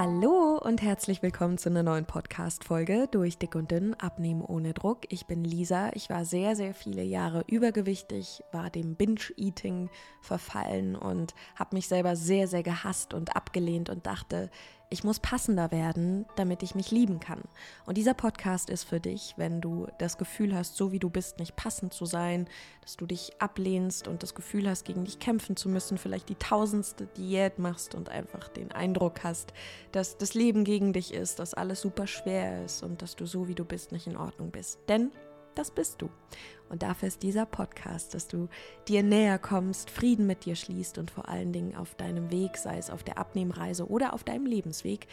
Hallo und herzlich willkommen zu einer neuen Podcast-Folge durch Dick und Dünn, Abnehmen ohne Druck. Ich bin Lisa. Ich war sehr, sehr viele Jahre übergewichtig, war dem Binge-Eating verfallen und habe mich selber sehr, sehr gehasst und abgelehnt und dachte, ich muss passender werden, damit ich mich lieben kann. Und dieser Podcast ist für dich, wenn du das Gefühl hast, so wie du bist, nicht passend zu sein, dass du dich ablehnst und das Gefühl hast, gegen dich kämpfen zu müssen, vielleicht die tausendste Diät machst und einfach den Eindruck hast, dass das Leben gegen dich ist, dass alles super schwer ist und dass du so wie du bist nicht in Ordnung bist. Denn das bist du. Und dafür ist dieser Podcast, dass du dir näher kommst, Frieden mit dir schließt und vor allen Dingen auf deinem Weg, sei es auf der Abnehmreise oder auf deinem Lebensweg,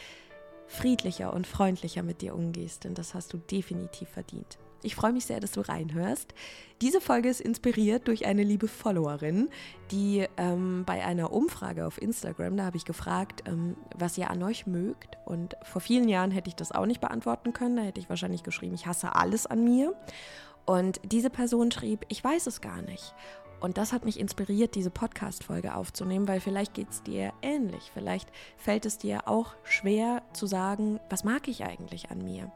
friedlicher und freundlicher mit dir umgehst. Denn das hast du definitiv verdient. Ich freue mich sehr, dass du reinhörst. Diese Folge ist inspiriert durch eine liebe Followerin, die ähm, bei einer Umfrage auf Instagram, da habe ich gefragt, ähm, was ihr an euch mögt. Und vor vielen Jahren hätte ich das auch nicht beantworten können. Da hätte ich wahrscheinlich geschrieben, ich hasse alles an mir. Und diese Person schrieb, ich weiß es gar nicht. Und das hat mich inspiriert, diese Podcast-Folge aufzunehmen, weil vielleicht geht es dir ähnlich. Vielleicht fällt es dir auch schwer zu sagen, was mag ich eigentlich an mir?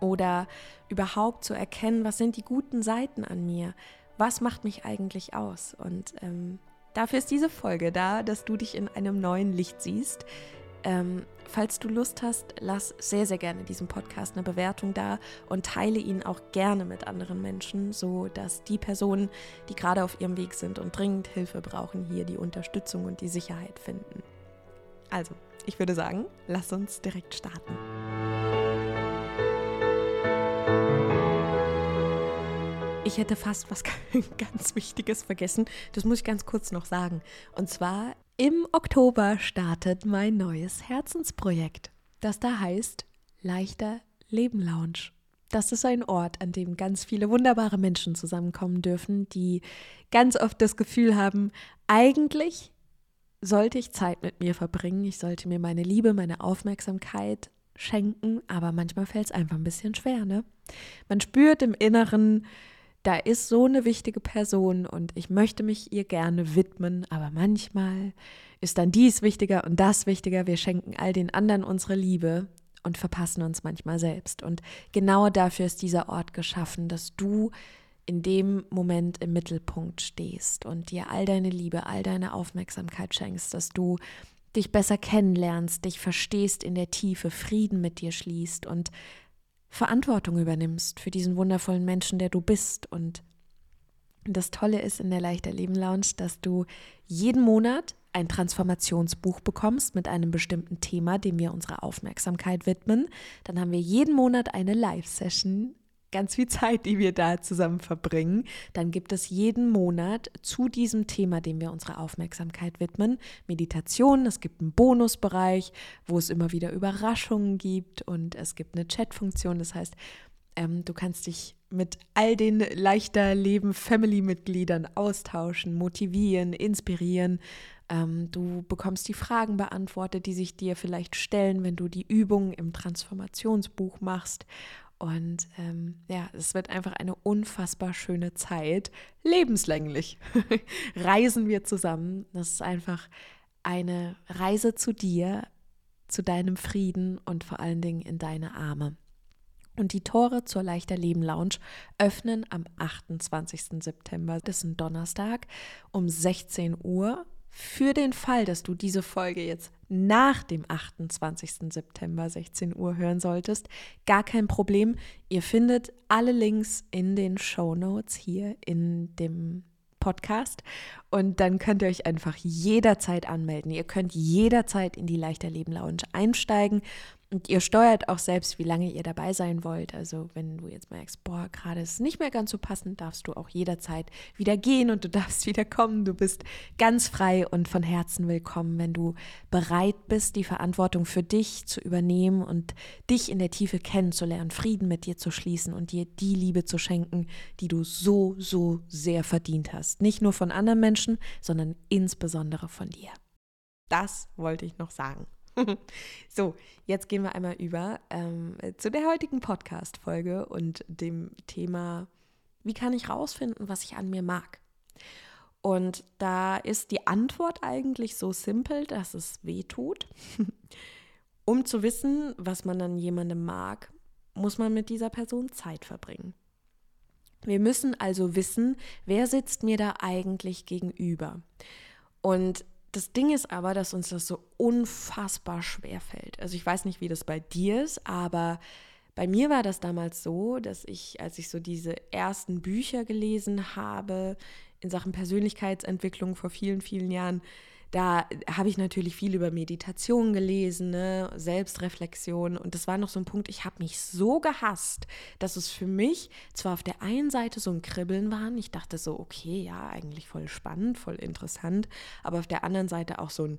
Oder überhaupt zu erkennen, was sind die guten Seiten an mir, was macht mich eigentlich aus. Und ähm, dafür ist diese Folge da, dass du dich in einem neuen Licht siehst. Ähm, falls du Lust hast, lass sehr, sehr gerne diesem Podcast eine Bewertung da und teile ihn auch gerne mit anderen Menschen, so dass die Personen, die gerade auf ihrem Weg sind und dringend Hilfe brauchen, hier die Unterstützung und die Sicherheit finden. Also, ich würde sagen, lass uns direkt starten. Ich hätte fast was ganz Wichtiges vergessen. Das muss ich ganz kurz noch sagen. Und zwar im Oktober startet mein neues Herzensprojekt, das da heißt Leichter Leben Lounge. Das ist ein Ort, an dem ganz viele wunderbare Menschen zusammenkommen dürfen, die ganz oft das Gefühl haben, eigentlich sollte ich Zeit mit mir verbringen, ich sollte mir meine Liebe, meine Aufmerksamkeit schenken, aber manchmal fällt es einfach ein bisschen schwer, ne? Man spürt im Inneren, da ist so eine wichtige Person und ich möchte mich ihr gerne widmen, aber manchmal ist dann dies wichtiger und das wichtiger. Wir schenken all den anderen unsere Liebe und verpassen uns manchmal selbst. Und genau dafür ist dieser Ort geschaffen, dass du in dem Moment im Mittelpunkt stehst und dir all deine Liebe, all deine Aufmerksamkeit schenkst, dass du dich besser kennenlernst, dich verstehst in der Tiefe, Frieden mit dir schließt und Verantwortung übernimmst für diesen wundervollen Menschen, der du bist. Und das Tolle ist in der Leichter Leben Lounge, dass du jeden Monat ein Transformationsbuch bekommst mit einem bestimmten Thema, dem wir unsere Aufmerksamkeit widmen. Dann haben wir jeden Monat eine Live-Session ganz viel Zeit, die wir da zusammen verbringen. Dann gibt es jeden Monat zu diesem Thema, dem wir unsere Aufmerksamkeit widmen, Meditation. Es gibt einen Bonusbereich, wo es immer wieder Überraschungen gibt und es gibt eine Chatfunktion. Das heißt, ähm, du kannst dich mit all den leichter Leben Family-Mitgliedern austauschen, motivieren, inspirieren. Ähm, du bekommst die Fragen beantwortet, die sich dir vielleicht stellen, wenn du die Übungen im Transformationsbuch machst. Und ähm, ja, es wird einfach eine unfassbar schöne Zeit. Lebenslänglich reisen wir zusammen. Das ist einfach eine Reise zu dir, zu deinem Frieden und vor allen Dingen in deine Arme. Und die Tore zur Leichter Leben Lounge öffnen am 28. September, das ist ein Donnerstag, um 16 Uhr für den Fall, dass du diese Folge jetzt nach dem 28. September 16 Uhr hören solltest, gar kein Problem. Ihr findet alle Links in den Show Notes hier in dem Podcast und dann könnt ihr euch einfach jederzeit anmelden. Ihr könnt jederzeit in die Leichter Leben Lounge einsteigen und ihr steuert auch selbst, wie lange ihr dabei sein wollt. Also wenn du jetzt merkst, boah, gerade ist es nicht mehr ganz so passend, darfst du auch jederzeit wieder gehen und du darfst wieder kommen. Du bist ganz frei und von Herzen willkommen, wenn du bereit bist, die Verantwortung für dich zu übernehmen und dich in der Tiefe kennenzulernen, Frieden mit dir zu schließen und dir die Liebe zu schenken, die du so, so sehr verdient hast. Nicht nur von anderen Menschen, sondern insbesondere von dir. Das wollte ich noch sagen. so, jetzt gehen wir einmal über ähm, zu der heutigen Podcast-Folge und dem Thema, wie kann ich rausfinden, was ich an mir mag? Und da ist die Antwort eigentlich so simpel, dass es weh tut. Um zu wissen, was man an jemandem mag, muss man mit dieser Person Zeit verbringen. Wir müssen also wissen, wer sitzt mir da eigentlich gegenüber. Und das Ding ist aber, dass uns das so unfassbar schwer fällt. Also ich weiß nicht, wie das bei dir ist, aber bei mir war das damals so, dass ich, als ich so diese ersten Bücher gelesen habe in Sachen Persönlichkeitsentwicklung vor vielen, vielen Jahren, da habe ich natürlich viel über Meditation gelesen, ne? Selbstreflexion. Und das war noch so ein Punkt, ich habe mich so gehasst, dass es für mich zwar auf der einen Seite so ein Kribbeln war. Ich dachte so, okay, ja, eigentlich voll spannend, voll interessant. Aber auf der anderen Seite auch so ein,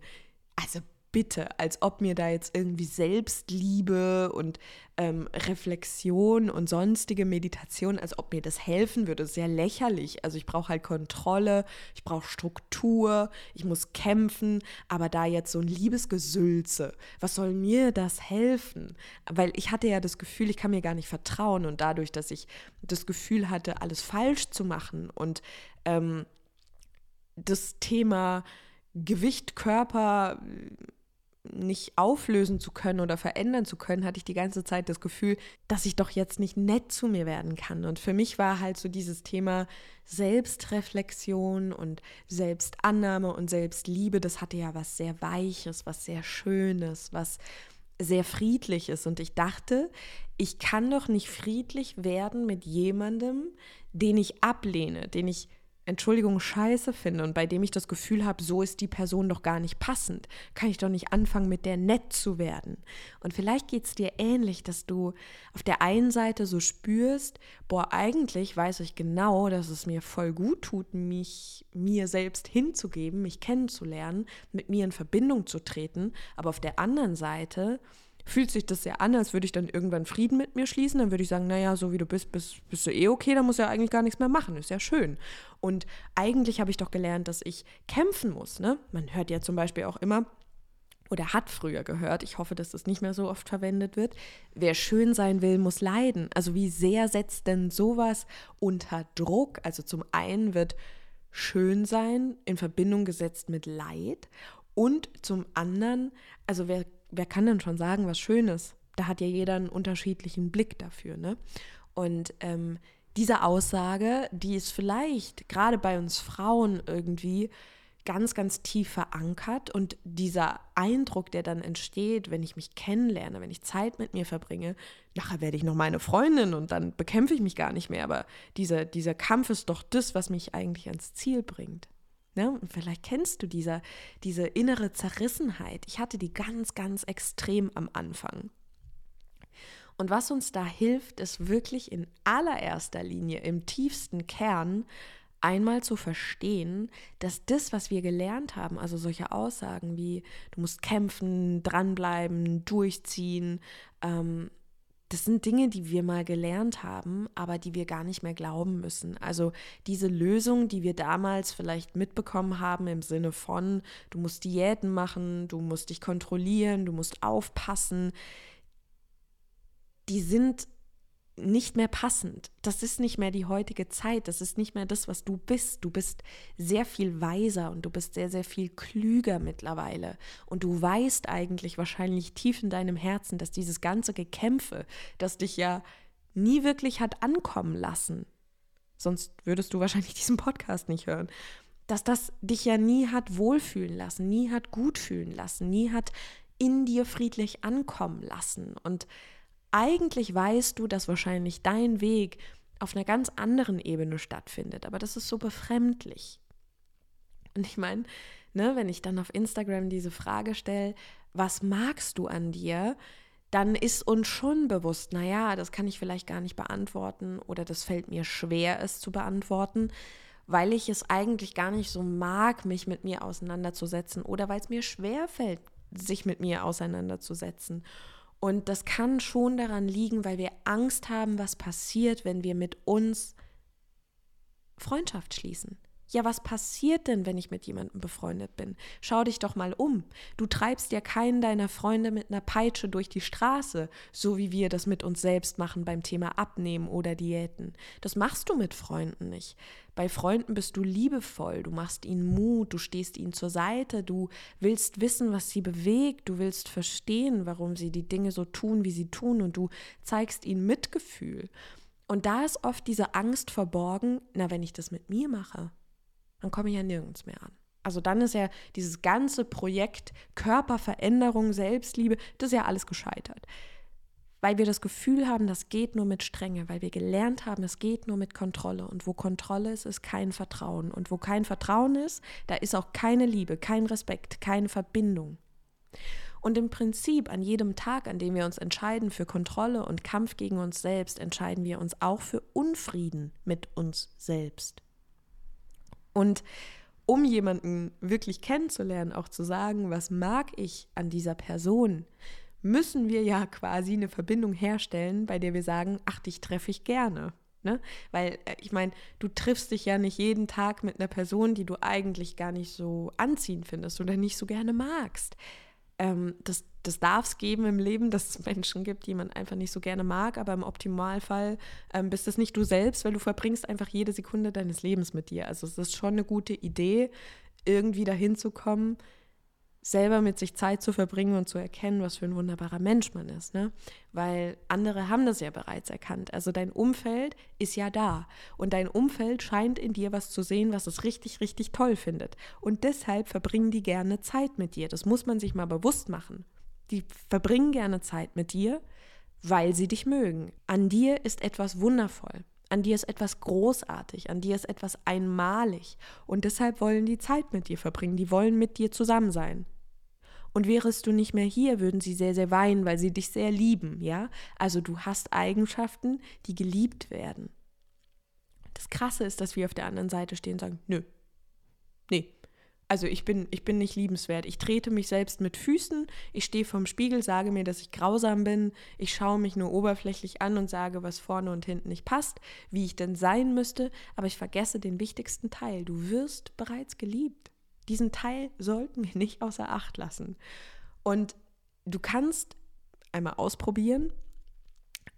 also bitte, als ob mir da jetzt irgendwie Selbstliebe und ähm, Reflexion und sonstige Meditation, als ob mir das helfen würde. Sehr lächerlich. Also ich brauche halt Kontrolle, ich brauche Struktur, ich muss kämpfen, aber da jetzt so ein Liebesgesülze, was soll mir das helfen? Weil ich hatte ja das Gefühl, ich kann mir gar nicht vertrauen und dadurch, dass ich das Gefühl hatte, alles falsch zu machen und ähm, das Thema Gewicht, Körper, nicht auflösen zu können oder verändern zu können, hatte ich die ganze Zeit das Gefühl, dass ich doch jetzt nicht nett zu mir werden kann. Und für mich war halt so dieses Thema Selbstreflexion und Selbstannahme und Selbstliebe, das hatte ja was sehr Weiches, was sehr Schönes, was sehr Friedliches. Und ich dachte, ich kann doch nicht friedlich werden mit jemandem, den ich ablehne, den ich Entschuldigung scheiße finde und bei dem ich das Gefühl habe, so ist die Person doch gar nicht passend, kann ich doch nicht anfangen, mit der nett zu werden. Und vielleicht geht es dir ähnlich, dass du auf der einen Seite so spürst, boah, eigentlich weiß ich genau, dass es mir voll gut tut, mich mir selbst hinzugeben, mich kennenzulernen, mit mir in Verbindung zu treten, aber auf der anderen Seite fühlt sich das ja an, als würde ich dann irgendwann Frieden mit mir schließen. Dann würde ich sagen, naja, so wie du bist, bist, bist du eh okay, dann muss ja eigentlich gar nichts mehr machen. Ist ja schön. Und eigentlich habe ich doch gelernt, dass ich kämpfen muss. Ne? Man hört ja zum Beispiel auch immer, oder hat früher gehört, ich hoffe, dass das nicht mehr so oft verwendet wird, wer schön sein will, muss leiden. Also wie sehr setzt denn sowas unter Druck? Also zum einen wird schön sein in Verbindung gesetzt mit Leid und zum anderen, also wer wer kann denn schon sagen, was schön ist? Da hat ja jeder einen unterschiedlichen Blick dafür. Ne? Und ähm, diese Aussage, die ist vielleicht gerade bei uns Frauen irgendwie ganz, ganz tief verankert und dieser Eindruck, der dann entsteht, wenn ich mich kennenlerne, wenn ich Zeit mit mir verbringe, nachher werde ich noch meine Freundin und dann bekämpfe ich mich gar nicht mehr, aber dieser, dieser Kampf ist doch das, was mich eigentlich ans Ziel bringt. Ne? Und vielleicht kennst du diese, diese innere Zerrissenheit. Ich hatte die ganz, ganz extrem am Anfang. Und was uns da hilft, ist wirklich in allererster Linie, im tiefsten Kern, einmal zu verstehen, dass das, was wir gelernt haben, also solche Aussagen wie du musst kämpfen, dranbleiben, durchziehen, ähm, das sind Dinge, die wir mal gelernt haben, aber die wir gar nicht mehr glauben müssen. Also diese Lösung, die wir damals vielleicht mitbekommen haben im Sinne von, du musst Diäten machen, du musst dich kontrollieren, du musst aufpassen, die sind nicht mehr passend. Das ist nicht mehr die heutige Zeit. Das ist nicht mehr das, was du bist. Du bist sehr viel weiser und du bist sehr, sehr viel klüger mittlerweile. Und du weißt eigentlich wahrscheinlich tief in deinem Herzen, dass dieses ganze Gekämpfe, das dich ja nie wirklich hat ankommen lassen, sonst würdest du wahrscheinlich diesen Podcast nicht hören, dass das dich ja nie hat wohlfühlen lassen, nie hat gut fühlen lassen, nie hat in dir friedlich ankommen lassen. Und eigentlich weißt du, dass wahrscheinlich dein Weg auf einer ganz anderen Ebene stattfindet, aber das ist so befremdlich. Und ich meine, ne, wenn ich dann auf Instagram diese Frage stelle, was magst du an dir, dann ist uns schon bewusst, naja, das kann ich vielleicht gar nicht beantworten oder das fällt mir schwer, es zu beantworten, weil ich es eigentlich gar nicht so mag, mich mit mir auseinanderzusetzen oder weil es mir schwer fällt, sich mit mir auseinanderzusetzen. Und das kann schon daran liegen, weil wir Angst haben, was passiert, wenn wir mit uns Freundschaft schließen. Ja, was passiert denn, wenn ich mit jemandem befreundet bin? Schau dich doch mal um. Du treibst ja keinen deiner Freunde mit einer Peitsche durch die Straße, so wie wir das mit uns selbst machen beim Thema Abnehmen oder Diäten. Das machst du mit Freunden nicht. Bei Freunden bist du liebevoll, du machst ihnen Mut, du stehst ihnen zur Seite, du willst wissen, was sie bewegt, du willst verstehen, warum sie die Dinge so tun, wie sie tun, und du zeigst ihnen Mitgefühl. Und da ist oft diese Angst verborgen, na, wenn ich das mit mir mache, dann komme ich ja nirgends mehr an. Also dann ist ja dieses ganze Projekt Körperveränderung, Selbstliebe, das ist ja alles gescheitert. Weil wir das Gefühl haben, das geht nur mit Strenge, weil wir gelernt haben, es geht nur mit Kontrolle. Und wo Kontrolle ist, ist kein Vertrauen. Und wo kein Vertrauen ist, da ist auch keine Liebe, kein Respekt, keine Verbindung. Und im Prinzip an jedem Tag, an dem wir uns entscheiden für Kontrolle und Kampf gegen uns selbst, entscheiden wir uns auch für Unfrieden mit uns selbst. Und um jemanden wirklich kennenzulernen, auch zu sagen, was mag ich an dieser Person, müssen wir ja quasi eine Verbindung herstellen, bei der wir sagen, ach, dich treffe ich gerne. Ne? Weil äh, ich meine, du triffst dich ja nicht jeden Tag mit einer Person, die du eigentlich gar nicht so anziehend findest oder nicht so gerne magst ähm, das, das darf es geben im Leben, dass es Menschen gibt, die man einfach nicht so gerne mag, aber im Optimalfall ähm, bist es nicht du selbst, weil du verbringst einfach jede Sekunde deines Lebens mit dir. Also es ist schon eine gute Idee, irgendwie dahin zu kommen, selber mit sich Zeit zu verbringen und zu erkennen, was für ein wunderbarer Mensch man ist. Ne? Weil andere haben das ja bereits erkannt. Also dein Umfeld ist ja da. Und dein Umfeld scheint in dir was zu sehen, was es richtig, richtig toll findet. Und deshalb verbringen die gerne Zeit mit dir. Das muss man sich mal bewusst machen. Die verbringen gerne Zeit mit dir, weil sie dich mögen. An dir ist etwas wundervoll. An dir ist etwas großartig, an dir ist etwas einmalig und deshalb wollen die Zeit mit dir verbringen, die wollen mit dir zusammen sein. Und wärest du nicht mehr hier, würden sie sehr, sehr weinen, weil sie dich sehr lieben, ja? Also du hast Eigenschaften, die geliebt werden. Das Krasse ist, dass wir auf der anderen Seite stehen und sagen, nö, nee, also ich bin, ich bin nicht liebenswert. Ich trete mich selbst mit Füßen, ich stehe vorm Spiegel, sage mir, dass ich grausam bin, ich schaue mich nur oberflächlich an und sage, was vorne und hinten nicht passt, wie ich denn sein müsste, aber ich vergesse den wichtigsten Teil. Du wirst bereits geliebt. Diesen Teil sollten wir nicht außer Acht lassen. Und du kannst einmal ausprobieren,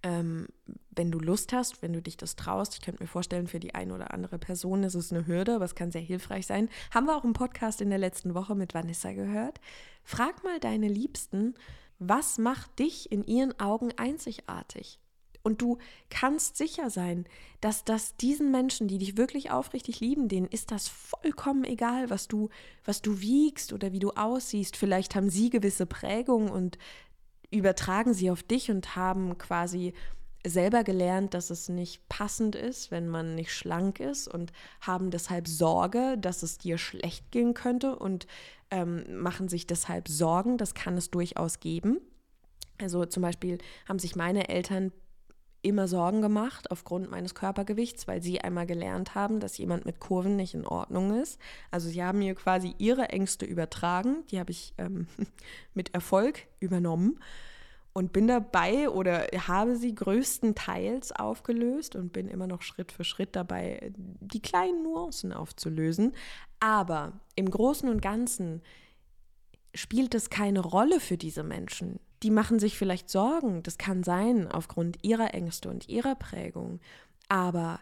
ähm, wenn du Lust hast, wenn du dich das traust, ich könnte mir vorstellen, für die eine oder andere Person ist es eine Hürde, aber es kann sehr hilfreich sein. Haben wir auch im Podcast in der letzten Woche mit Vanessa gehört. Frag mal deine Liebsten, was macht dich in ihren Augen einzigartig? Und du kannst sicher sein, dass das diesen Menschen, die dich wirklich aufrichtig lieben, denen ist das vollkommen egal, was du, was du wiegst oder wie du aussiehst. Vielleicht haben sie gewisse Prägungen und übertragen sie auf dich und haben quasi selber gelernt, dass es nicht passend ist, wenn man nicht schlank ist und haben deshalb Sorge, dass es dir schlecht gehen könnte und ähm, machen sich deshalb Sorgen. Das kann es durchaus geben. Also zum Beispiel haben sich meine Eltern immer Sorgen gemacht aufgrund meines Körpergewichts, weil sie einmal gelernt haben, dass jemand mit Kurven nicht in Ordnung ist. Also sie haben mir quasi ihre Ängste übertragen, die habe ich ähm, mit Erfolg übernommen und bin dabei oder habe sie größtenteils aufgelöst und bin immer noch Schritt für Schritt dabei, die kleinen Nuancen aufzulösen. Aber im Großen und Ganzen spielt es keine Rolle für diese Menschen. Die machen sich vielleicht Sorgen, das kann sein, aufgrund ihrer Ängste und ihrer Prägung. Aber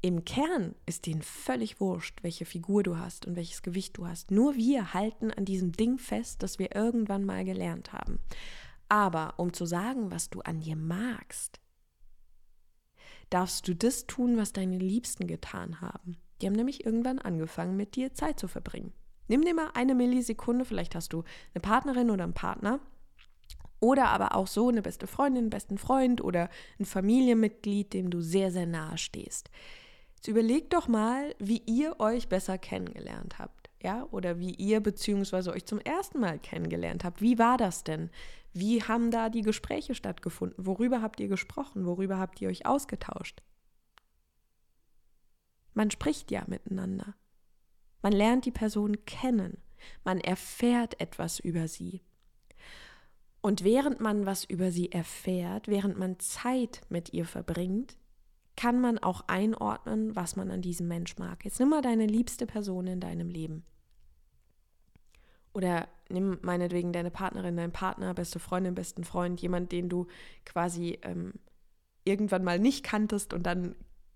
im Kern ist denen völlig wurscht, welche Figur du hast und welches Gewicht du hast. Nur wir halten an diesem Ding fest, das wir irgendwann mal gelernt haben. Aber um zu sagen, was du an dir magst, darfst du das tun, was deine Liebsten getan haben. Die haben nämlich irgendwann angefangen, mit dir Zeit zu verbringen. Nimm dir mal eine Millisekunde, vielleicht hast du eine Partnerin oder einen Partner oder aber auch so eine beste Freundin, einen besten Freund oder ein Familienmitglied, dem du sehr, sehr nahe stehst. Jetzt überleg doch mal, wie ihr euch besser kennengelernt habt, ja, oder wie ihr beziehungsweise euch zum ersten Mal kennengelernt habt. Wie war das denn? Wie haben da die Gespräche stattgefunden? Worüber habt ihr gesprochen? Worüber habt ihr euch ausgetauscht? Man spricht ja miteinander. Man lernt die Person kennen. Man erfährt etwas über sie. Und während man was über sie erfährt, während man Zeit mit ihr verbringt, kann man auch einordnen, was man an diesem Mensch mag. Jetzt nimm mal deine liebste Person in deinem Leben. Oder nimm meinetwegen deine Partnerin, deinen Partner, beste Freundin, besten Freund, jemand, den du quasi ähm, irgendwann mal nicht kanntest und dann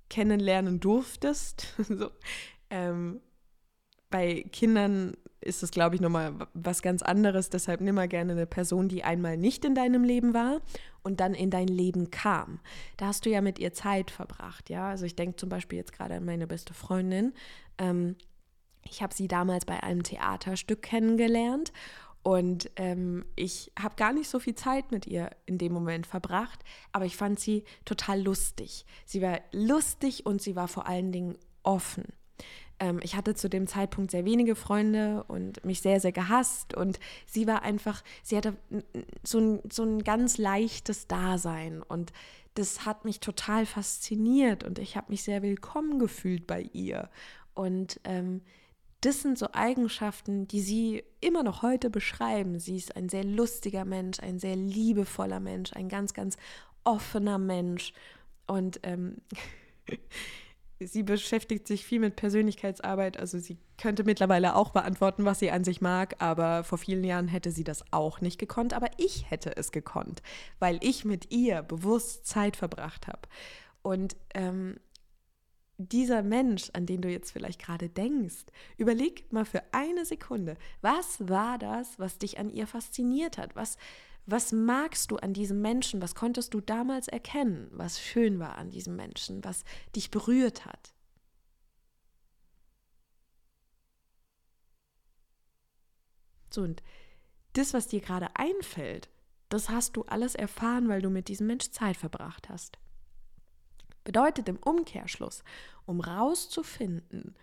kennenlernen durftest. so. ähm, bei Kindern ist es, glaube ich, nochmal was ganz anderes. Deshalb nimm mal gerne eine Person, die einmal nicht in deinem Leben war und dann in dein Leben kam. Da hast du ja mit ihr Zeit verbracht, ja. Also ich denke zum Beispiel jetzt gerade an meine beste Freundin. Ähm, ich habe sie damals bei einem Theaterstück kennengelernt und ähm, ich habe gar nicht so viel Zeit mit ihr in dem Moment verbracht, aber ich fand sie total lustig. Sie war lustig und sie war vor allen Dingen offen. Ähm, ich hatte zu dem Zeitpunkt sehr wenige Freunde und mich sehr, sehr gehasst und sie war einfach, sie hatte so ein, so ein ganz leichtes Dasein und das hat mich total fasziniert und ich habe mich sehr willkommen gefühlt bei ihr. Und ähm, das sind so Eigenschaften, die sie immer noch heute beschreiben. Sie ist ein sehr lustiger Mensch, ein sehr liebevoller Mensch, ein ganz, ganz offener Mensch. Und ähm, sie beschäftigt sich viel mit Persönlichkeitsarbeit. Also sie könnte mittlerweile auch beantworten, was sie an sich mag, aber vor vielen Jahren hätte sie das auch nicht gekonnt. Aber ich hätte es gekonnt, weil ich mit ihr bewusst Zeit verbracht habe. Und ähm, dieser Mensch, an den du jetzt vielleicht gerade denkst, überleg mal für eine Sekunde, was war das, was dich an ihr fasziniert hat? Was, was magst du an diesem Menschen? Was konntest du damals erkennen, was schön war an diesem Menschen, was dich berührt hat? So, und das, was dir gerade einfällt, das hast du alles erfahren, weil du mit diesem Mensch Zeit verbracht hast. Bedeutet im Umkehrschluss, um rauszufinden,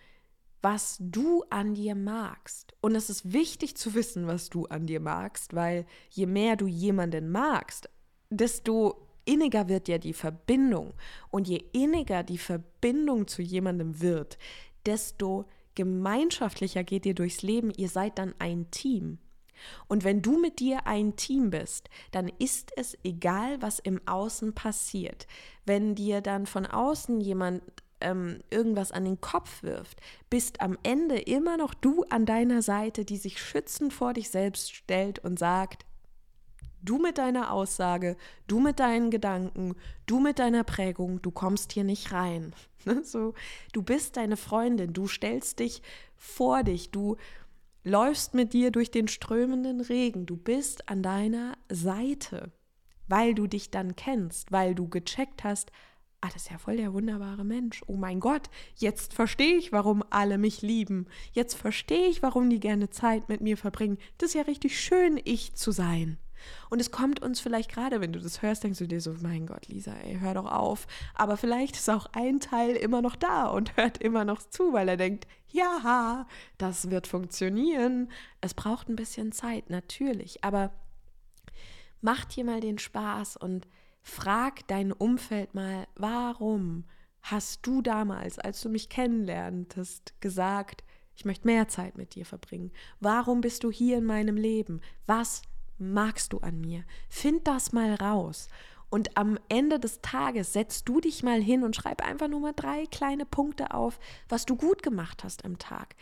was du an dir magst. Und es ist wichtig zu wissen, was du an dir magst, weil je mehr du jemanden magst, desto inniger wird ja die Verbindung. Und je inniger die Verbindung zu jemandem wird, desto gemeinschaftlicher geht ihr durchs Leben. Ihr seid dann ein Team. Und wenn du mit dir ein Team bist, dann ist es egal, was im Außen passiert. Wenn dir dann von außen jemand ähm, irgendwas an den Kopf wirft, bist am Ende immer noch du an deiner Seite, die sich schützend vor dich selbst stellt und sagt, du mit deiner Aussage, du mit deinen Gedanken, du mit deiner Prägung, du kommst hier nicht rein. so, du bist deine Freundin, du stellst dich vor dich, du läufst mit dir durch den strömenden Regen, du bist an deiner Seite, weil du dich dann kennst, weil du gecheckt hast, ah, das ist ja voll der wunderbare Mensch. Oh mein Gott, jetzt verstehe ich, warum alle mich lieben. Jetzt verstehe ich, warum die gerne Zeit mit mir verbringen. Das ist ja richtig schön, ich zu sein. Und es kommt uns vielleicht gerade, wenn du das hörst, denkst du dir so, mein Gott, Lisa, ey, hör doch auf. Aber vielleicht ist auch ein Teil immer noch da und hört immer noch zu, weil er denkt, ja, das wird funktionieren. Es braucht ein bisschen Zeit, natürlich. Aber mach dir mal den Spaß und frag dein Umfeld mal, warum hast du damals, als du mich kennenlerntest, gesagt, ich möchte mehr Zeit mit dir verbringen? Warum bist du hier in meinem Leben? Was magst du an mir? Find das mal raus. Und am Ende des Tages setzt du dich mal hin und schreib einfach nur mal drei kleine Punkte auf, was du gut gemacht hast am Tag.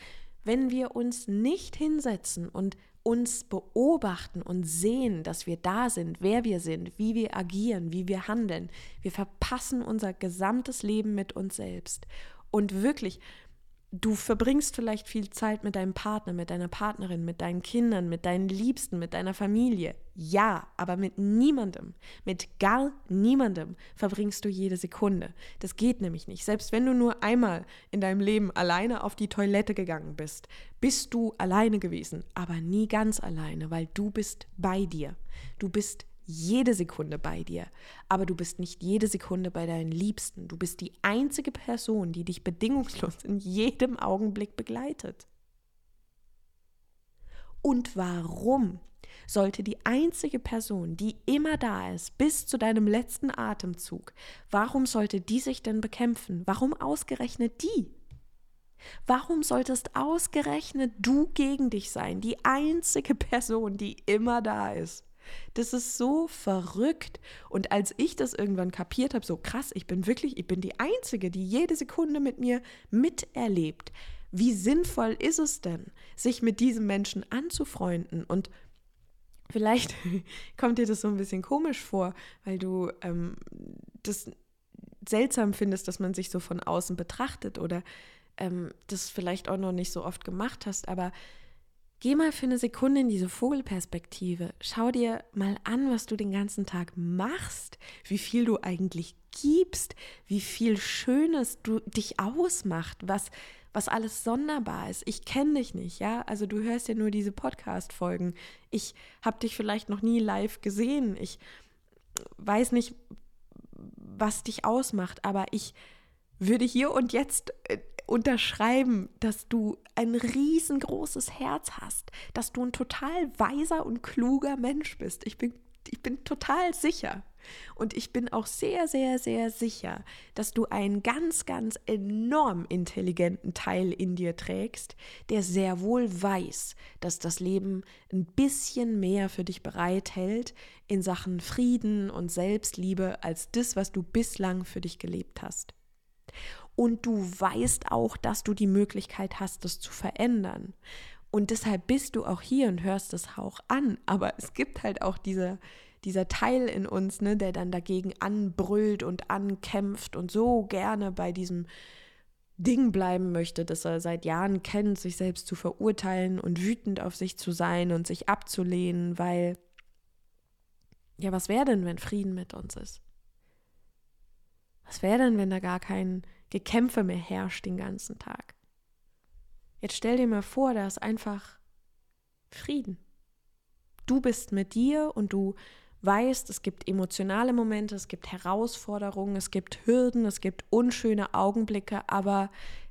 Wenn wir uns nicht hinsetzen und uns beobachten und sehen, dass wir da sind, wer wir sind, wie wir agieren, wie wir handeln, wir verpassen unser gesamtes Leben mit uns selbst. Und wirklich, Du verbringst vielleicht viel Zeit mit deinem Partner, mit deiner Partnerin, mit deinen Kindern, mit deinen Liebsten, mit deiner Familie. Ja, aber mit niemandem, mit gar niemandem verbringst du jede Sekunde. Das geht nämlich nicht. Selbst wenn du nur einmal in deinem Leben alleine auf die Toilette gegangen bist, bist du alleine gewesen, aber nie ganz alleine, weil du bist bei dir. Du bist jede Sekunde bei dir, aber du bist nicht jede Sekunde bei deinen Liebsten. Du bist die einzige Person, die dich bedingungslos in jedem Augenblick begleitet. Und warum sollte die einzige Person, die immer da ist, bis zu deinem letzten Atemzug, warum sollte die sich denn bekämpfen? Warum ausgerechnet die? Warum solltest ausgerechnet du gegen dich sein, die einzige Person, die immer da ist? Das ist so verrückt. Und als ich das irgendwann kapiert habe, so krass, ich bin wirklich, ich bin die Einzige, die jede Sekunde mit mir miterlebt. Wie sinnvoll ist es denn, sich mit diesem Menschen anzufreunden? Und vielleicht kommt dir das so ein bisschen komisch vor, weil du ähm, das seltsam findest, dass man sich so von außen betrachtet oder ähm, das vielleicht auch noch nicht so oft gemacht hast, aber geh mal für eine Sekunde in diese Vogelperspektive. Schau dir mal an, was du den ganzen Tag machst, wie viel du eigentlich gibst, wie viel Schönes du dich ausmacht, was was alles sonderbar ist. Ich kenne dich nicht, ja? Also du hörst ja nur diese Podcast Folgen. Ich habe dich vielleicht noch nie live gesehen. Ich weiß nicht, was dich ausmacht, aber ich würde hier und jetzt äh, unterschreiben, dass du ein riesengroßes Herz hast, dass du ein total weiser und kluger Mensch bist. Ich bin, ich bin total sicher. Und ich bin auch sehr, sehr, sehr sicher, dass du einen ganz, ganz enorm intelligenten Teil in dir trägst, der sehr wohl weiß, dass das Leben ein bisschen mehr für dich bereithält in Sachen Frieden und Selbstliebe als das, was du bislang für dich gelebt hast und du weißt auch, dass du die Möglichkeit hast, das zu verändern. Und deshalb bist du auch hier und hörst es auch an. Aber es gibt halt auch diese, dieser Teil in uns, ne, der dann dagegen anbrüllt und ankämpft und so gerne bei diesem Ding bleiben möchte, das er seit Jahren kennt, sich selbst zu verurteilen und wütend auf sich zu sein und sich abzulehnen, weil, ja, was wäre denn, wenn Frieden mit uns ist? Was wäre denn, wenn da gar kein Gekämpfe mehr herrscht den ganzen Tag? Jetzt stell dir mal vor, da ist einfach Frieden. Du bist mit dir und du weißt, es gibt emotionale Momente, es gibt Herausforderungen, es gibt Hürden, es gibt unschöne Augenblicke, aber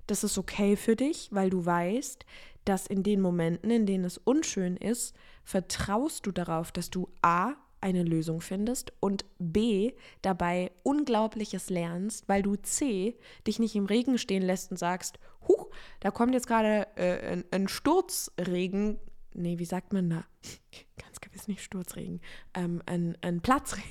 das ist okay für dich, weil du weißt, dass in den Momenten, in denen es unschön ist, vertraust du darauf, dass du A eine Lösung findest und B dabei Unglaubliches lernst, weil du C dich nicht im Regen stehen lässt und sagst, huch, da kommt jetzt gerade äh, ein, ein Sturzregen, nee, wie sagt man da? Ganz gewiss nicht Sturzregen, ähm, ein, ein Platzregen.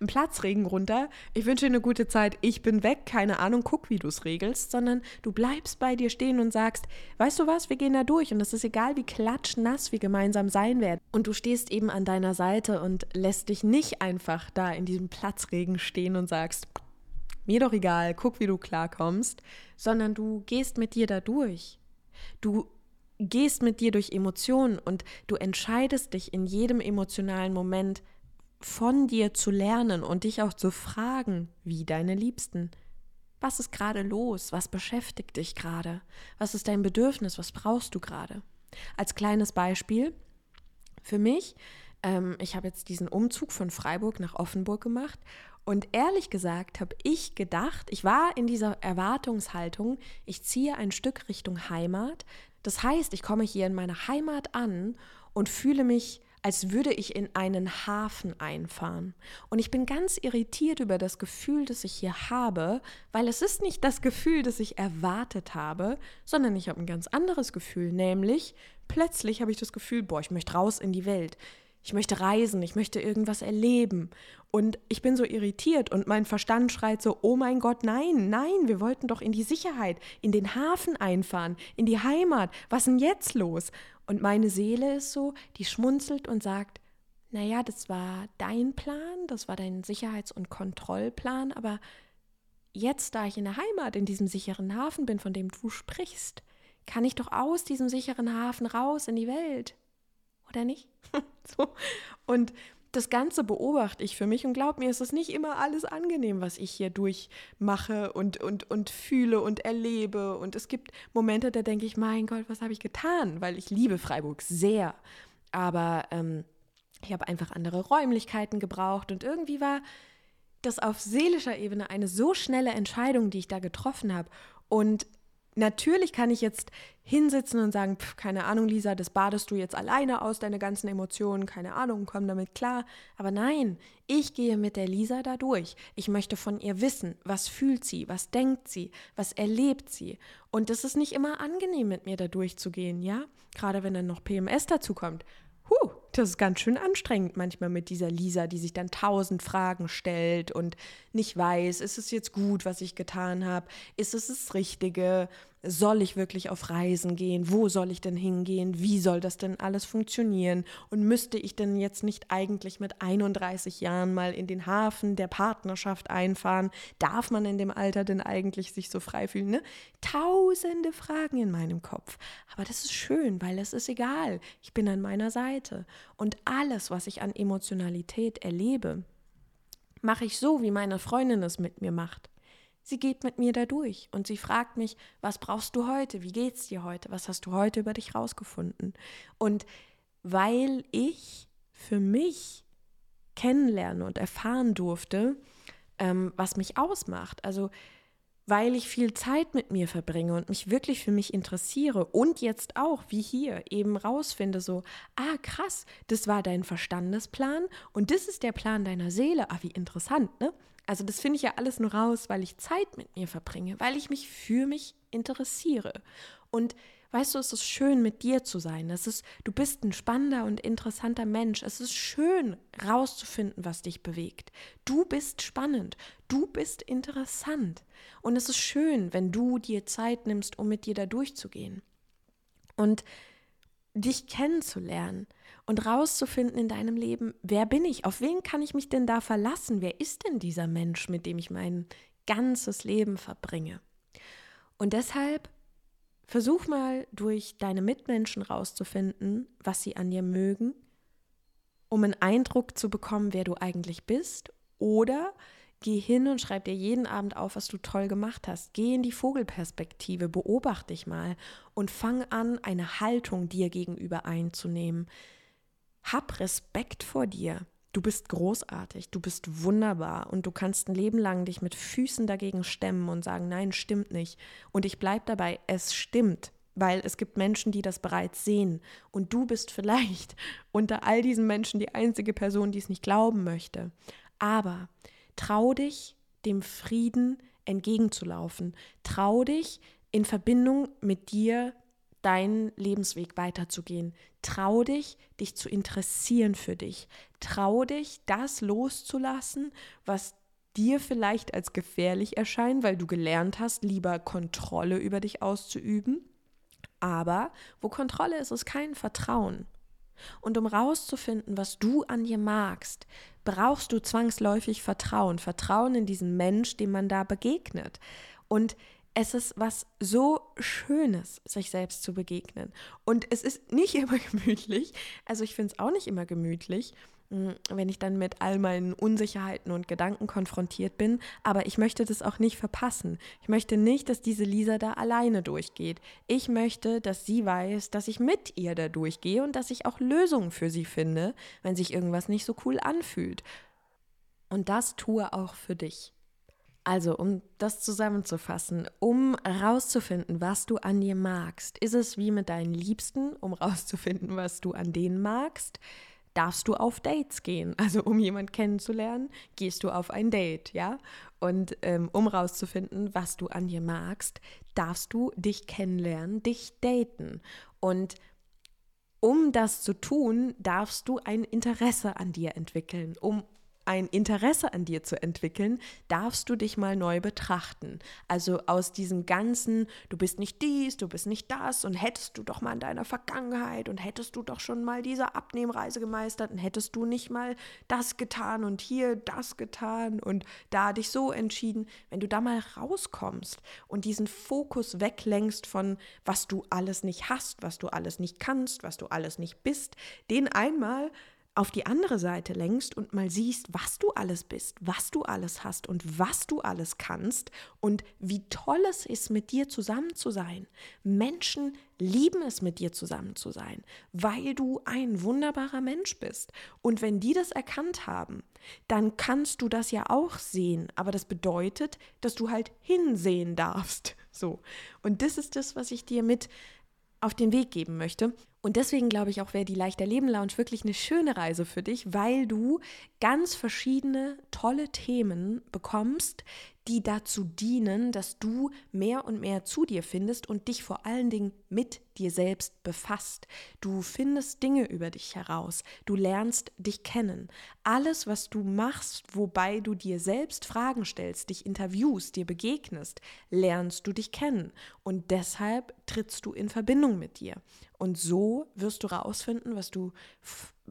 Ein Platzregen runter. Ich wünsche dir eine gute Zeit. Ich bin weg. Keine Ahnung, guck, wie du es regelst, sondern du bleibst bei dir stehen und sagst, weißt du was, wir gehen da durch und es ist egal, wie klatschnass wir gemeinsam sein werden. Und du stehst eben an deiner Seite und lässt dich nicht einfach da in diesem Platzregen stehen und sagst, mir doch egal, guck, wie du klarkommst, sondern du gehst mit dir da durch. Du gehst mit dir durch Emotionen und du entscheidest dich in jedem emotionalen Moment von dir zu lernen und dich auch zu fragen, wie deine Liebsten. Was ist gerade los? Was beschäftigt dich gerade? Was ist dein Bedürfnis? Was brauchst du gerade? Als kleines Beispiel, für mich, ähm, ich habe jetzt diesen Umzug von Freiburg nach Offenburg gemacht und ehrlich gesagt habe ich gedacht, ich war in dieser Erwartungshaltung, ich ziehe ein Stück Richtung Heimat. Das heißt, ich komme hier in meiner Heimat an und fühle mich als würde ich in einen Hafen einfahren. Und ich bin ganz irritiert über das Gefühl, das ich hier habe, weil es ist nicht das Gefühl, das ich erwartet habe, sondern ich habe ein ganz anderes Gefühl, nämlich plötzlich habe ich das Gefühl, boah, ich möchte raus in die Welt. Ich möchte reisen, ich möchte irgendwas erleben. Und ich bin so irritiert und mein Verstand schreit so, oh mein Gott, nein, nein, wir wollten doch in die Sicherheit, in den Hafen einfahren, in die Heimat. Was denn jetzt los? Und meine Seele ist so, die schmunzelt und sagt, naja, das war dein Plan, das war dein Sicherheits- und Kontrollplan, aber jetzt, da ich in der Heimat, in diesem sicheren Hafen bin, von dem du sprichst, kann ich doch aus diesem sicheren Hafen raus in die Welt. Oder nicht? so. Und das Ganze beobachte ich für mich und glaub mir, es ist nicht immer alles angenehm, was ich hier durchmache und, und, und fühle und erlebe. Und es gibt Momente, da denke ich, mein Gott, was habe ich getan? Weil ich liebe Freiburg sehr. Aber ähm, ich habe einfach andere Räumlichkeiten gebraucht und irgendwie war das auf seelischer Ebene eine so schnelle Entscheidung, die ich da getroffen habe. Und Natürlich kann ich jetzt hinsitzen und sagen, pf, keine Ahnung, Lisa, das badest du jetzt alleine aus, deine ganzen Emotionen, keine Ahnung, komm damit klar. Aber nein, ich gehe mit der Lisa da durch. Ich möchte von ihr wissen, was fühlt sie, was denkt sie, was erlebt sie. Und es ist nicht immer angenehm, mit mir da durchzugehen, ja? Gerade wenn dann noch PMS dazu kommt. Das ist ganz schön anstrengend manchmal mit dieser Lisa, die sich dann tausend Fragen stellt und nicht weiß, ist es jetzt gut, was ich getan habe? Ist es das Richtige? Soll ich wirklich auf Reisen gehen? Wo soll ich denn hingehen? Wie soll das denn alles funktionieren? Und müsste ich denn jetzt nicht eigentlich mit 31 Jahren mal in den Hafen der Partnerschaft einfahren? Darf man in dem Alter denn eigentlich sich so frei fühlen? Ne? Tausende Fragen in meinem Kopf. Aber das ist schön, weil es ist egal. Ich bin an meiner Seite. Und alles, was ich an Emotionalität erlebe, mache ich so, wie meine Freundin es mit mir macht. Sie geht mit mir da durch und sie fragt mich, was brauchst du heute? Wie geht's dir heute? Was hast du heute über dich rausgefunden? Und weil ich für mich kennenlernen und erfahren durfte, ähm, was mich ausmacht, also weil ich viel Zeit mit mir verbringe und mich wirklich für mich interessiere und jetzt auch, wie hier, eben rausfinde, so, ah, krass, das war dein Verstandesplan und das ist der Plan deiner Seele. Ah, wie interessant, ne? Also das finde ich ja alles nur raus, weil ich Zeit mit mir verbringe, weil ich mich für mich interessiere. Und weißt du, es ist schön, mit dir zu sein. Es ist, du bist ein spannender und interessanter Mensch. Es ist schön, rauszufinden, was dich bewegt. Du bist spannend. Du bist interessant. Und es ist schön, wenn du dir Zeit nimmst, um mit dir da durchzugehen. Und dich kennenzulernen und rauszufinden in deinem Leben, wer bin ich, auf wen kann ich mich denn da verlassen, wer ist denn dieser Mensch, mit dem ich mein ganzes Leben verbringe. Und deshalb versuch mal durch deine Mitmenschen rauszufinden, was sie an dir mögen, um einen Eindruck zu bekommen, wer du eigentlich bist, oder Geh hin und schreib dir jeden Abend auf, was du toll gemacht hast. Geh in die Vogelperspektive, beobachte dich mal und fang an, eine Haltung dir gegenüber einzunehmen. Hab Respekt vor dir. Du bist großartig, du bist wunderbar und du kannst ein Leben lang dich mit Füßen dagegen stemmen und sagen, nein, stimmt nicht. Und ich bleibe dabei, es stimmt, weil es gibt Menschen, die das bereits sehen. Und du bist vielleicht unter all diesen Menschen die einzige Person, die es nicht glauben möchte. Aber Trau dich, dem Frieden entgegenzulaufen. Trau dich, in Verbindung mit dir deinen Lebensweg weiterzugehen. Trau dich, dich zu interessieren für dich. Trau dich, das loszulassen, was dir vielleicht als gefährlich erscheint, weil du gelernt hast, lieber Kontrolle über dich auszuüben. Aber wo Kontrolle ist, ist kein Vertrauen. Und um rauszufinden, was du an dir magst, brauchst du zwangsläufig Vertrauen. Vertrauen in diesen Mensch, dem man da begegnet. Und es ist was so Schönes, sich selbst zu begegnen. Und es ist nicht immer gemütlich. Also ich finde es auch nicht immer gemütlich. Hm, wenn ich dann mit all meinen Unsicherheiten und Gedanken konfrontiert bin. Aber ich möchte das auch nicht verpassen. Ich möchte nicht, dass diese Lisa da alleine durchgeht. Ich möchte, dass sie weiß, dass ich mit ihr da durchgehe und dass ich auch Lösungen für sie finde, wenn sich irgendwas nicht so cool anfühlt. Und das tue auch für dich. Also, um das zusammenzufassen, um rauszufinden, was du an dir magst, ist es wie mit deinen Liebsten, um rauszufinden, was du an denen magst darfst du auf Dates gehen. Also um jemanden kennenzulernen, gehst du auf ein Date, ja? Und ähm, um rauszufinden, was du an dir magst, darfst du dich kennenlernen, dich daten. Und um das zu tun, darfst du ein Interesse an dir entwickeln, um ein Interesse an dir zu entwickeln, darfst du dich mal neu betrachten. Also aus diesem ganzen, du bist nicht dies, du bist nicht das und hättest du doch mal in deiner Vergangenheit und hättest du doch schon mal diese Abnehmreise gemeistert und hättest du nicht mal das getan und hier das getan und da dich so entschieden, wenn du da mal rauskommst und diesen Fokus weglenkst von, was du alles nicht hast, was du alles nicht kannst, was du alles nicht bist, den einmal auf die andere Seite lenkst und mal siehst, was du alles bist, was du alles hast und was du alles kannst und wie toll es ist, mit dir zusammen zu sein. Menschen lieben es, mit dir zusammen zu sein, weil du ein wunderbarer Mensch bist. Und wenn die das erkannt haben, dann kannst du das ja auch sehen. Aber das bedeutet, dass du halt hinsehen darfst. So. Und das ist das, was ich dir mit auf den Weg geben möchte. Und deswegen glaube ich auch, wäre die Leichter Leben Lounge wirklich eine schöne Reise für dich, weil du ganz verschiedene tolle Themen bekommst, die dazu dienen, dass du mehr und mehr zu dir findest und dich vor allen Dingen mit dir selbst befasst. Du findest Dinge über dich heraus. Du lernst dich kennen. Alles, was du machst, wobei du dir selbst Fragen stellst, dich interviewst, dir begegnest, lernst du dich kennen. Und deshalb trittst du in Verbindung mit dir. Und so wirst du rausfinden, was du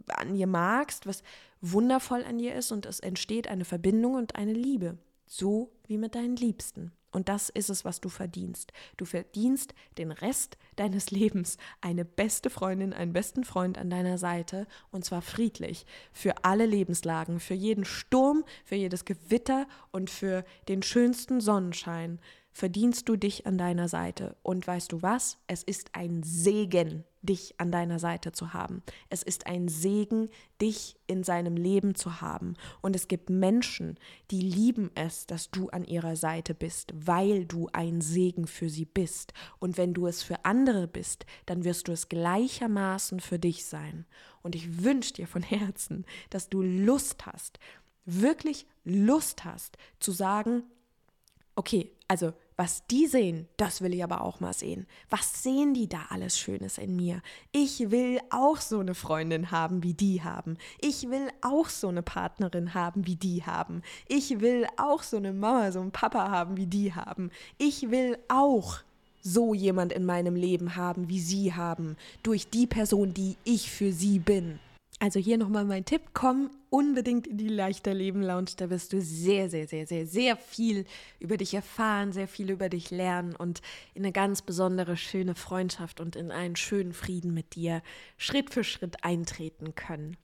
an ihr magst, was wundervoll an dir ist und es entsteht eine Verbindung und eine Liebe, so wie mit deinen Liebsten. Und das ist es, was du verdienst. Du verdienst den Rest deines Lebens. Eine beste Freundin, einen besten Freund an deiner Seite. Und zwar friedlich. Für alle Lebenslagen, für jeden Sturm, für jedes Gewitter und für den schönsten Sonnenschein verdienst du dich an deiner Seite. Und weißt du was? Es ist ein Segen, dich an deiner Seite zu haben. Es ist ein Segen, dich in seinem Leben zu haben. Und es gibt Menschen, die lieben es, dass du an ihrer Seite bist, weil du ein Segen für sie bist. Und wenn du es für andere bist, dann wirst du es gleichermaßen für dich sein. Und ich wünsche dir von Herzen, dass du Lust hast, wirklich Lust hast zu sagen, okay, also was die sehen, das will ich aber auch mal sehen. Was sehen die da alles Schönes in mir? Ich will auch so eine Freundin haben, wie die haben. Ich will auch so eine Partnerin haben, wie die haben. Ich will auch so eine Mama, so einen Papa haben, wie die haben. Ich will auch so jemand in meinem Leben haben, wie sie haben, durch die Person, die ich für sie bin. Also hier nochmal mein Tipp, komm unbedingt in die Leichter Leben Lounge, da wirst du sehr, sehr, sehr, sehr, sehr viel über dich erfahren, sehr viel über dich lernen und in eine ganz besondere, schöne Freundschaft und in einen schönen Frieden mit dir Schritt für Schritt eintreten können.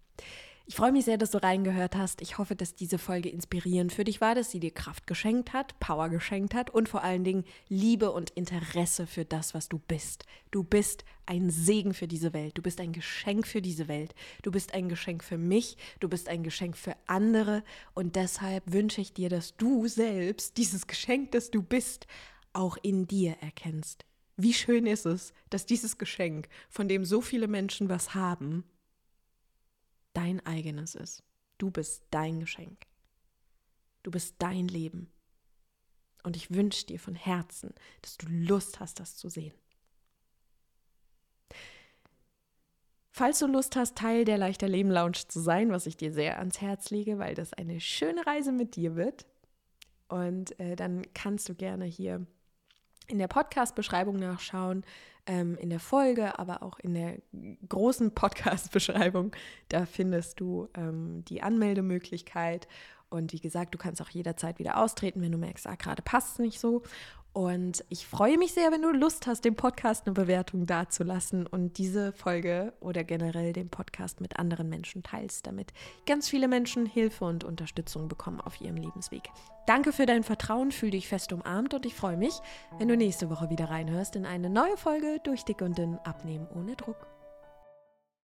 Ich freue mich sehr, dass du reingehört hast. Ich hoffe, dass diese Folge inspirierend für dich war, dass sie dir Kraft geschenkt hat, Power geschenkt hat und vor allen Dingen Liebe und Interesse für das, was du bist. Du bist ein Segen für diese Welt. Du bist ein Geschenk für diese Welt. Du bist ein Geschenk für mich. Du bist ein Geschenk für andere. Und deshalb wünsche ich dir, dass du selbst dieses Geschenk, das du bist, auch in dir erkennst. Wie schön ist es, dass dieses Geschenk, von dem so viele Menschen was haben, dein eigenes ist. Du bist dein Geschenk. Du bist dein Leben. Und ich wünsche dir von Herzen, dass du Lust hast, das zu sehen. Falls du Lust hast, Teil der Leichter Leben Lounge zu sein, was ich dir sehr ans Herz lege, weil das eine schöne Reise mit dir wird, und äh, dann kannst du gerne hier in der Podcast-Beschreibung nachschauen, ähm, in der Folge, aber auch in der großen Podcast-Beschreibung. Da findest du ähm, die Anmeldemöglichkeit. Und wie gesagt, du kannst auch jederzeit wieder austreten, wenn du merkst, ah, gerade passt es nicht so. Und ich freue mich sehr, wenn du Lust hast, dem Podcast eine Bewertung dazulassen und diese Folge oder generell den Podcast mit anderen Menschen teilst, damit ganz viele Menschen Hilfe und Unterstützung bekommen auf ihrem Lebensweg. Danke für dein Vertrauen, fühl dich fest umarmt und ich freue mich, wenn du nächste Woche wieder reinhörst in eine neue Folge durch Dick und Dünn Abnehmen ohne Druck.